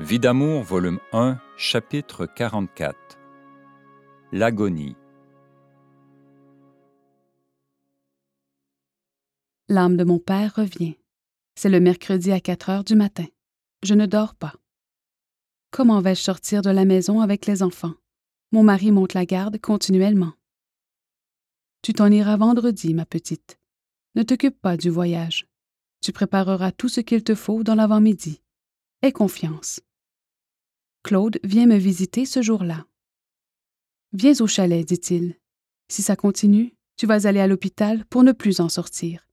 Vie d'amour, volume 1, chapitre 44 L'agonie L'âme de mon père revient. C'est le mercredi à 4 heures du matin. Je ne dors pas. Comment vais-je sortir de la maison avec les enfants? Mon mari monte la garde continuellement. Tu t'en iras vendredi, ma petite. Ne t'occupe pas du voyage. Tu prépareras tout ce qu'il te faut dans l'avant-midi. Aie confiance. Claude vient me visiter ce jour-là. Viens au chalet, dit-il. Si ça continue, tu vas aller à l'hôpital pour ne plus en sortir.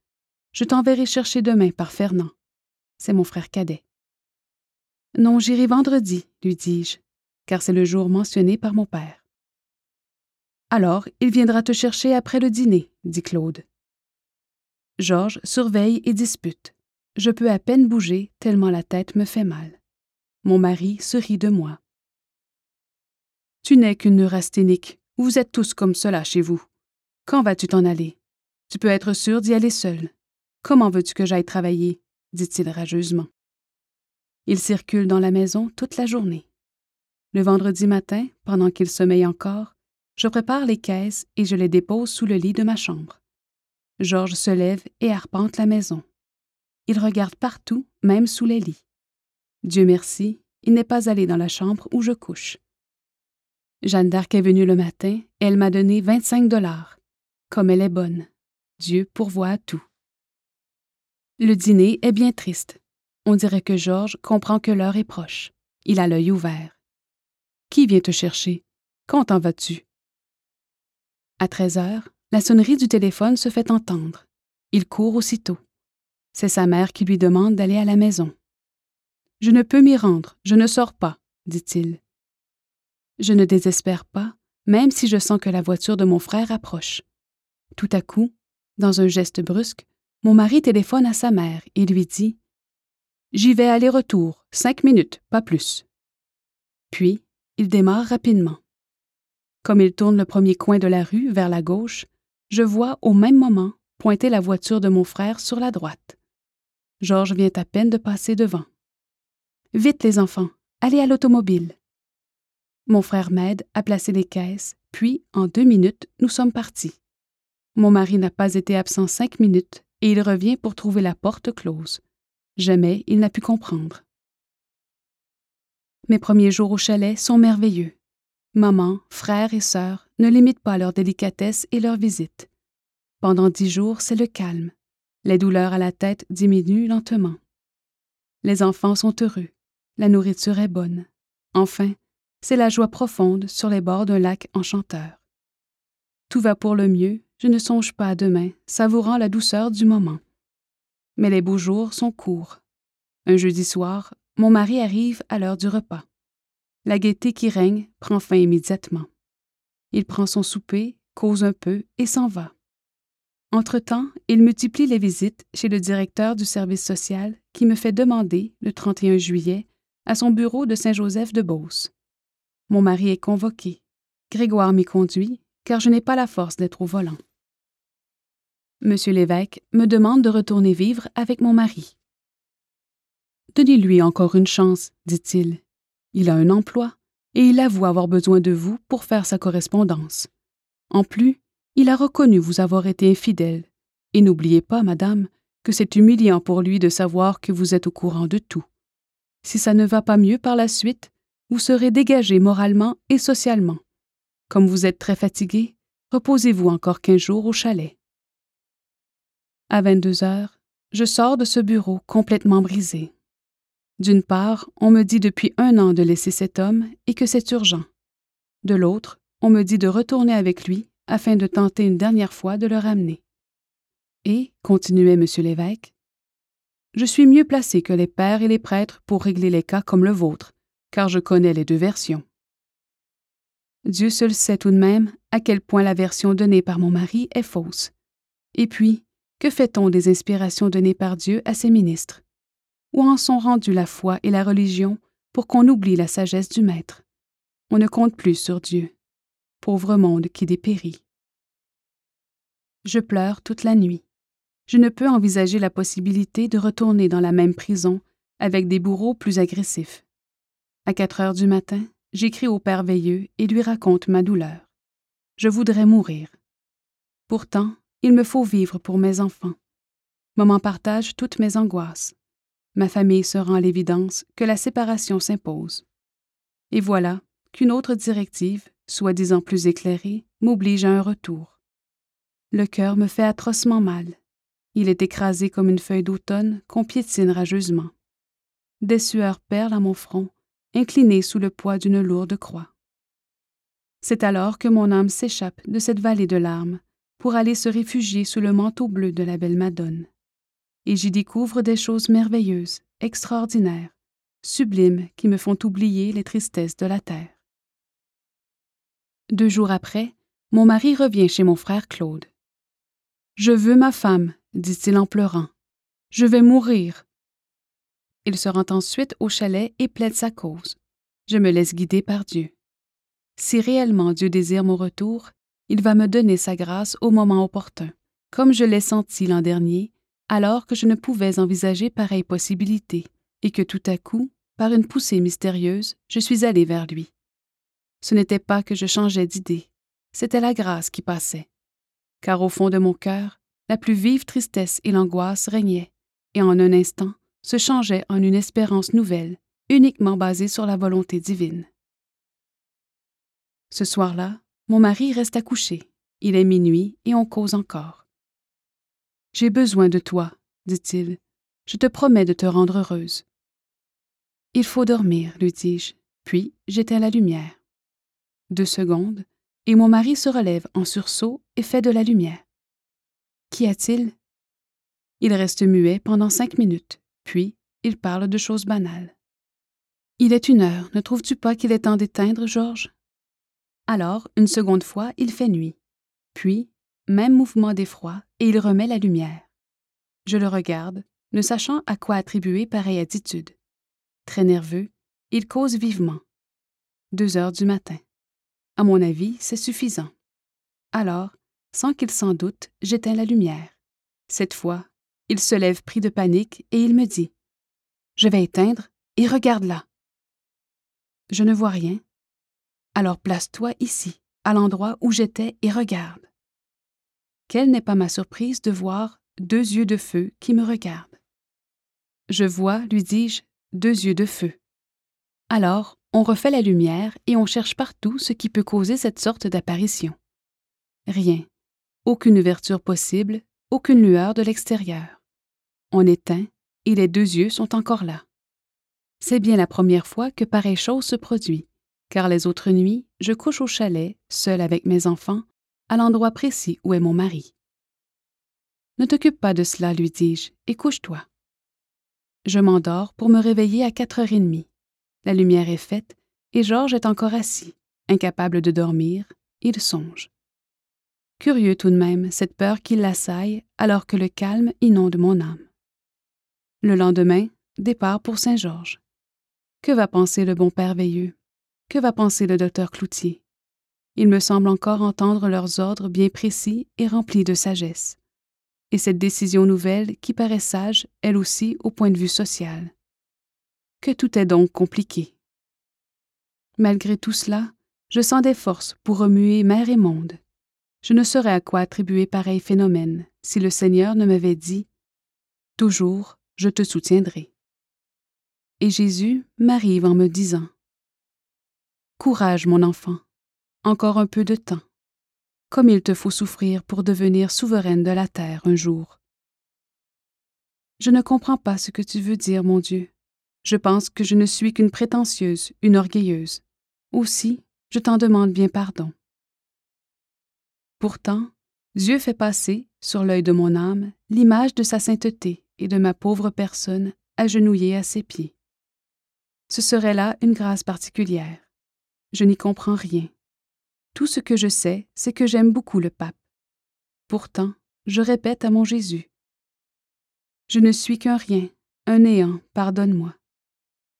Je t'enverrai chercher demain par Fernand. C'est mon frère cadet. Non, j'irai vendredi, lui dis-je, car c'est le jour mentionné par mon père. Alors, il viendra te chercher après le dîner, dit Claude. Georges surveille et dispute. Je peux à peine bouger tellement la tête me fait mal. Mon mari se rit de moi. Tu n'es qu'une neurasthénique. Vous êtes tous comme cela chez vous. Quand vas-tu t'en aller? Tu peux être sûr d'y aller seul. Comment veux-tu que j'aille travailler? dit-il rageusement. Il circule dans la maison toute la journée. Le vendredi matin, pendant qu'il sommeille encore, je prépare les caisses et je les dépose sous le lit de ma chambre. Georges se lève et arpente la maison. Il regarde partout, même sous les lits. Dieu merci, il n'est pas allé dans la chambre où je couche. Jeanne d'Arc est venue le matin et elle m'a donné 25 dollars. Comme elle est bonne. Dieu pourvoit à tout. Le dîner est bien triste. On dirait que Georges comprend que l'heure est proche. Il a l'œil ouvert. Qui vient te chercher? Quand t'en vas-tu? À 13 heures, la sonnerie du téléphone se fait entendre. Il court aussitôt. C'est sa mère qui lui demande d'aller à la maison. Je ne peux m'y rendre, je ne sors pas, dit-il. Je ne désespère pas, même si je sens que la voiture de mon frère approche. Tout à coup, dans un geste brusque, mon mari téléphone à sa mère et lui dit J'y vais aller-retour, cinq minutes, pas plus. Puis, il démarre rapidement. Comme il tourne le premier coin de la rue vers la gauche, je vois au même moment pointer la voiture de mon frère sur la droite. Georges vient à peine de passer devant. Vite, les enfants, allez à l'automobile. Mon frère m'aide à placer les caisses, puis, en deux minutes, nous sommes partis. Mon mari n'a pas été absent cinq minutes et il revient pour trouver la porte close. Jamais il n'a pu comprendre. Mes premiers jours au chalet sont merveilleux. Maman, frère et sœur ne limitent pas leur délicatesse et leur visite. Pendant dix jours, c'est le calme. Les douleurs à la tête diminuent lentement. Les enfants sont heureux. La nourriture est bonne. Enfin, c'est la joie profonde sur les bords d'un lac enchanteur. Tout va pour le mieux, je ne songe pas à demain, savourant la douceur du moment. Mais les beaux jours sont courts. Un jeudi soir, mon mari arrive à l'heure du repas. La gaieté qui règne prend fin immédiatement. Il prend son souper, cause un peu et s'en va. Entre-temps, il multiplie les visites chez le directeur du service social qui me fait demander, le 31 juillet, à son bureau de Saint-Joseph-de-Beauce. Mon mari est convoqué. Grégoire m'y conduit, car je n'ai pas la force d'être au volant. Monsieur l'évêque me demande de retourner vivre avec mon mari. Donnez-lui encore une chance, dit-il. Il a un emploi, et il avoue avoir besoin de vous pour faire sa correspondance. En plus, il a reconnu vous avoir été infidèle, et n'oubliez pas, madame, que c'est humiliant pour lui de savoir que vous êtes au courant de tout. Si ça ne va pas mieux par la suite, vous serez dégagé moralement et socialement. Comme vous êtes très fatigué, reposez-vous encore quinze jours au chalet. À 22 heures, je sors de ce bureau complètement brisé. D'une part, on me dit depuis un an de laisser cet homme et que c'est urgent. De l'autre, on me dit de retourner avec lui afin de tenter une dernière fois de le ramener. Et, continuait M. l'évêque, je suis mieux placé que les pères et les prêtres pour régler les cas comme le vôtre, car je connais les deux versions. Dieu seul sait tout de même à quel point la version donnée par mon mari est fausse. Et puis, que fait-on des inspirations données par Dieu à ses ministres? Où en sont rendues la foi et la religion pour qu'on oublie la sagesse du Maître? On ne compte plus sur Dieu. Pauvre monde qui dépérit. Je pleure toute la nuit. Je ne peux envisager la possibilité de retourner dans la même prison avec des bourreaux plus agressifs. À quatre heures du matin, j'écris au Père Veilleux et lui raconte ma douleur. Je voudrais mourir. Pourtant, il me faut vivre pour mes enfants. Maman partage toutes mes angoisses. Ma famille se rend à l'évidence que la séparation s'impose. Et voilà qu'une autre directive, soi-disant plus éclairée, m'oblige à un retour. Le cœur me fait atrocement mal. Il est écrasé comme une feuille d'automne qu'on piétine rageusement. Des sueurs perlent à mon front, incliné sous le poids d'une lourde croix. C'est alors que mon âme s'échappe de cette vallée de larmes pour aller se réfugier sous le manteau bleu de la belle Madone. Et j'y découvre des choses merveilleuses, extraordinaires, sublimes qui me font oublier les tristesses de la terre. Deux jours après, mon mari revient chez mon frère Claude. Je veux ma femme, dit-il en pleurant. Je vais mourir. Il se rend ensuite au chalet et plaide sa cause. Je me laisse guider par Dieu. Si réellement Dieu désire mon retour, il va me donner sa grâce au moment opportun, comme je l'ai senti l'an dernier, alors que je ne pouvais envisager pareille possibilité, et que tout à coup, par une poussée mystérieuse, je suis allé vers lui. Ce n'était pas que je changeais d'idée, c'était la grâce qui passait. Car au fond de mon cœur, la plus vive tristesse et l'angoisse régnaient, et en un instant se changeaient en une espérance nouvelle, uniquement basée sur la volonté divine. Ce soir-là, mon mari reste à coucher. Il est minuit et on cause encore. J'ai besoin de toi, dit-il. Je te promets de te rendre heureuse. Il faut dormir, lui dis-je, puis j'éteins la lumière. Deux secondes, et mon mari se relève en sursaut et fait de la lumière. Qu'y a-t-il? Il reste muet pendant cinq minutes, puis il parle de choses banales. Il est une heure, ne trouves-tu pas qu'il est temps d'éteindre, Georges? Alors, une seconde fois, il fait nuit. Puis, même mouvement d'effroi, et il remet la lumière. Je le regarde, ne sachant à quoi attribuer pareille attitude. Très nerveux, il cause vivement. Deux heures du matin. À mon avis, c'est suffisant. Alors, sans qu'il s'en doute, j'éteins la lumière. Cette fois, il se lève pris de panique et il me dit Je vais éteindre et regarde là. Je ne vois rien. Alors place-toi ici, à l'endroit où j'étais, et regarde. Quelle n'est pas ma surprise de voir deux yeux de feu qui me regardent. Je vois, lui dis-je, deux yeux de feu. Alors, on refait la lumière et on cherche partout ce qui peut causer cette sorte d'apparition. Rien, aucune ouverture possible, aucune lueur de l'extérieur. On éteint et les deux yeux sont encore là. C'est bien la première fois que pareille chose se produit, car les autres nuits, je couche au chalet, seul avec mes enfants, à l'endroit précis où est mon mari. Ne t'occupe pas de cela, lui dis-je, et couche-toi. Je m'endors pour me réveiller à quatre heures et demie. La lumière est faite et Georges est encore assis, incapable de dormir, il songe. Curieux tout de même, cette peur qui l'assaille alors que le calme inonde mon âme. Le lendemain, départ pour Saint-Georges. Que va penser le bon Père Veilleux? Que va penser le docteur Cloutier? Il me semble encore entendre leurs ordres bien précis et remplis de sagesse et cette décision nouvelle qui paraît sage, elle aussi, au point de vue social. Que tout est donc compliqué. Malgré tout cela, je sens des forces pour remuer mer et monde. Je ne saurais à quoi attribuer pareil phénomène si le Seigneur ne m'avait dit Toujours, je te soutiendrai. Et Jésus m'arrive en me disant Courage, mon enfant, encore un peu de temps comme il te faut souffrir pour devenir souveraine de la terre un jour. Je ne comprends pas ce que tu veux dire, mon Dieu. Je pense que je ne suis qu'une prétentieuse, une orgueilleuse. Aussi, je t'en demande bien pardon. Pourtant, Dieu fait passer, sur l'œil de mon âme, l'image de sa sainteté et de ma pauvre personne agenouillée à ses pieds. Ce serait là une grâce particulière. Je n'y comprends rien. Tout ce que je sais, c'est que j'aime beaucoup le pape. Pourtant, je répète à mon Jésus. Je ne suis qu'un rien, un néant, pardonne-moi.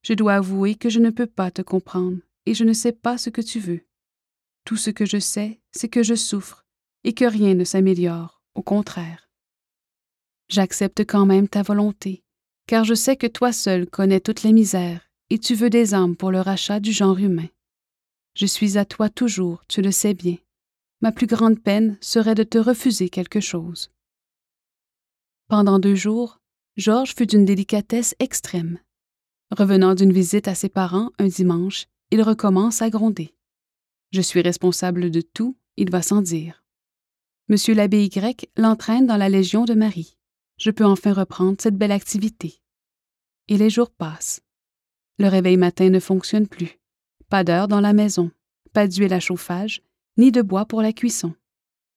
Je dois avouer que je ne peux pas te comprendre et je ne sais pas ce que tu veux. Tout ce que je sais, c'est que je souffre et que rien ne s'améliore, au contraire. J'accepte quand même ta volonté, car je sais que toi seul connais toutes les misères et tu veux des âmes pour le rachat du genre humain. Je suis à toi toujours, tu le sais bien. Ma plus grande peine serait de te refuser quelque chose. Pendant deux jours, Georges fut d'une délicatesse extrême. Revenant d'une visite à ses parents un dimanche, il recommence à gronder. Je suis responsable de tout, il va sans dire. Monsieur l'abbé Y l'entraîne dans la Légion de Marie. Je peux enfin reprendre cette belle activité. Et les jours passent. Le réveil matin ne fonctionne plus. Pas d'heure dans la maison, pas d'huile à chauffage, ni de bois pour la cuisson.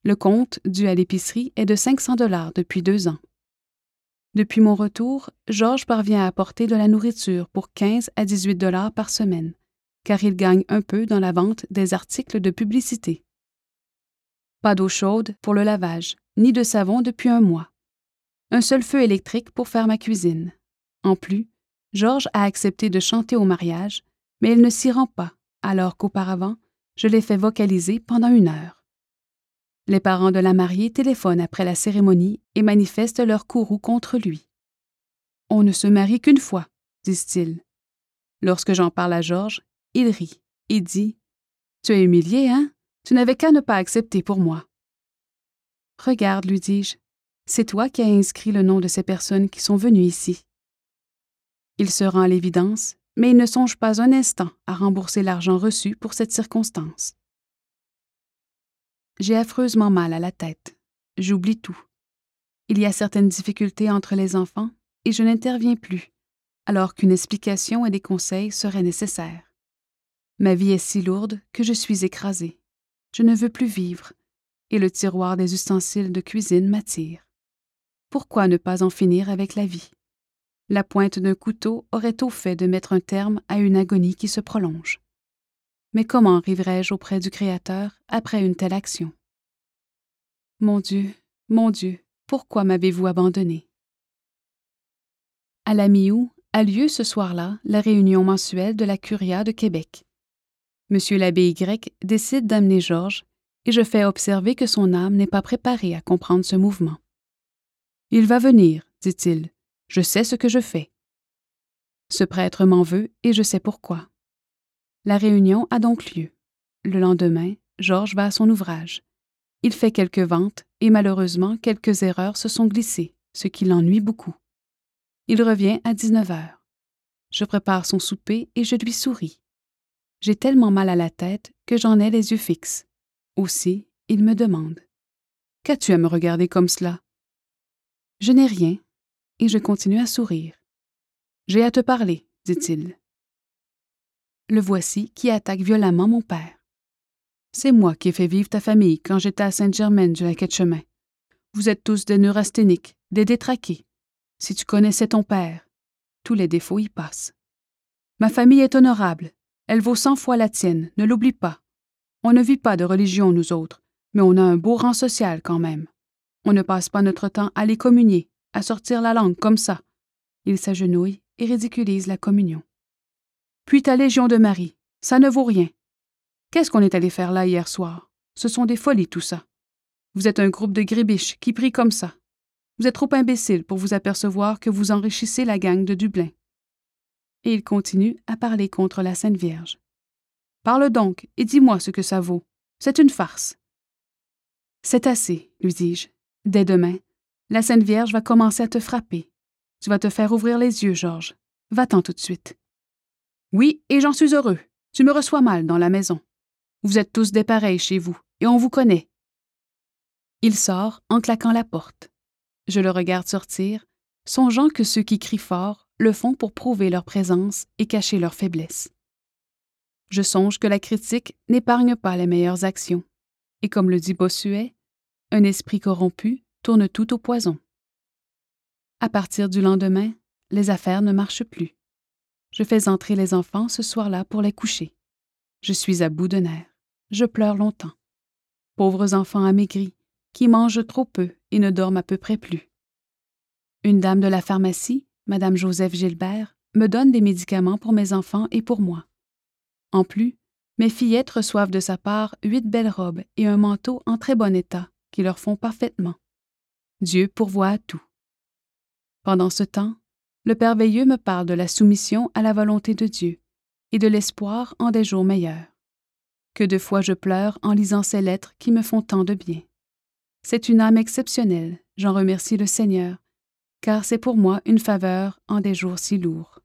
Le compte dû à l'épicerie est de 500 dollars depuis deux ans. Depuis mon retour, Georges parvient à apporter de la nourriture pour 15 à 18 dollars par semaine, car il gagne un peu dans la vente des articles de publicité. Pas d'eau chaude pour le lavage, ni de savon depuis un mois. Un seul feu électrique pour faire ma cuisine. En plus, Georges a accepté de chanter au mariage, mais il ne s'y rend pas, alors qu'auparavant, je l'ai fait vocaliser pendant une heure. Les parents de la mariée téléphonent après la cérémonie et manifestent leur courroux contre lui. On ne se marie qu'une fois, disent-ils. Lorsque j'en parle à Georges, il rit et dit Tu es humilié, hein? Tu n'avais qu'à ne pas accepter pour moi. Regarde, lui dis-je, c'est toi qui as inscrit le nom de ces personnes qui sont venues ici. Il se rend à l'évidence, mais il ne songe pas un instant à rembourser l'argent reçu pour cette circonstance. J'ai affreusement mal à la tête. J'oublie tout. Il y a certaines difficultés entre les enfants et je n'interviens plus, alors qu'une explication et des conseils seraient nécessaires. Ma vie est si lourde que je suis écrasée. Je ne veux plus vivre, et le tiroir des ustensiles de cuisine m'attire. Pourquoi ne pas en finir avec la vie? La pointe d'un couteau aurait au fait de mettre un terme à une agonie qui se prolonge. Mais comment arriverai-je auprès du Créateur après une telle action? Mon Dieu, mon Dieu, pourquoi m'avez-vous abandonné? À la mi-août a lieu ce soir-là la réunion mensuelle de la Curia de Québec. Monsieur l'abbé Y décide d'amener Georges et je fais observer que son âme n'est pas préparée à comprendre ce mouvement. Il va venir, dit-il. Je sais ce que je fais. Ce prêtre m'en veut et je sais pourquoi. La réunion a donc lieu. Le lendemain, Georges va à son ouvrage. Il fait quelques ventes et malheureusement quelques erreurs se sont glissées, ce qui l'ennuie beaucoup. Il revient à 19 heures. Je prépare son souper et je lui souris. J'ai tellement mal à la tête que j'en ai les yeux fixes. Aussi, il me demande Qu'as-tu à me regarder comme cela? Je n'ai rien, et je continue à sourire. J'ai à te parler, dit-il. Le voici qui attaque violemment mon père. C'est moi qui ai fait vivre ta famille quand j'étais à Sainte-Germaine du chemin Vous êtes tous des neurasthéniques, des détraqués. Si tu connaissais ton père, tous les défauts y passent. Ma famille est honorable. Elle vaut cent fois la tienne, ne l'oublie pas. On ne vit pas de religion, nous autres, mais on a un beau rang social quand même. On ne passe pas notre temps à les communier, à sortir la langue comme ça. Il s'agenouille et ridiculise la communion. Puis ta Légion de Marie. Ça ne vaut rien. Qu'est-ce qu'on est allé faire là hier soir? Ce sont des folies, tout ça. Vous êtes un groupe de grébiches qui prient comme ça. Vous êtes trop imbécile pour vous apercevoir que vous enrichissez la gang de Dublin. Il continue à parler contre la Sainte Vierge. Parle donc et dis-moi ce que ça vaut. C'est une farce. C'est assez, lui dis-je. Dès demain, la Sainte Vierge va commencer à te frapper. Tu vas te faire ouvrir les yeux, Georges. Va-t'en tout de suite. Oui, et j'en suis heureux. Tu me reçois mal dans la maison. Vous êtes tous des pareils chez vous, et on vous connaît. Il sort en claquant la porte. Je le regarde sortir, songeant que ceux qui crient fort le font pour prouver leur présence et cacher leur faiblesse. Je songe que la critique n'épargne pas les meilleures actions, et comme le dit Bossuet, un esprit corrompu tourne tout au poison. À partir du lendemain, les affaires ne marchent plus. Je fais entrer les enfants ce soir-là pour les coucher. Je suis à bout de nerfs. Je pleure longtemps. Pauvres enfants amaigris, qui mangent trop peu et ne dorment à peu près plus. Une dame de la pharmacie, Madame Joseph Gilbert, me donne des médicaments pour mes enfants et pour moi. En plus, mes fillettes reçoivent de sa part huit belles robes et un manteau en très bon état, qui leur font parfaitement. Dieu pourvoit à tout. Pendant ce temps, le Père Veilleux me parle de la soumission à la volonté de Dieu et de l'espoir en des jours meilleurs. Que de fois je pleure en lisant ces lettres qui me font tant de bien. C'est une âme exceptionnelle, j'en remercie le Seigneur, car c'est pour moi une faveur en des jours si lourds.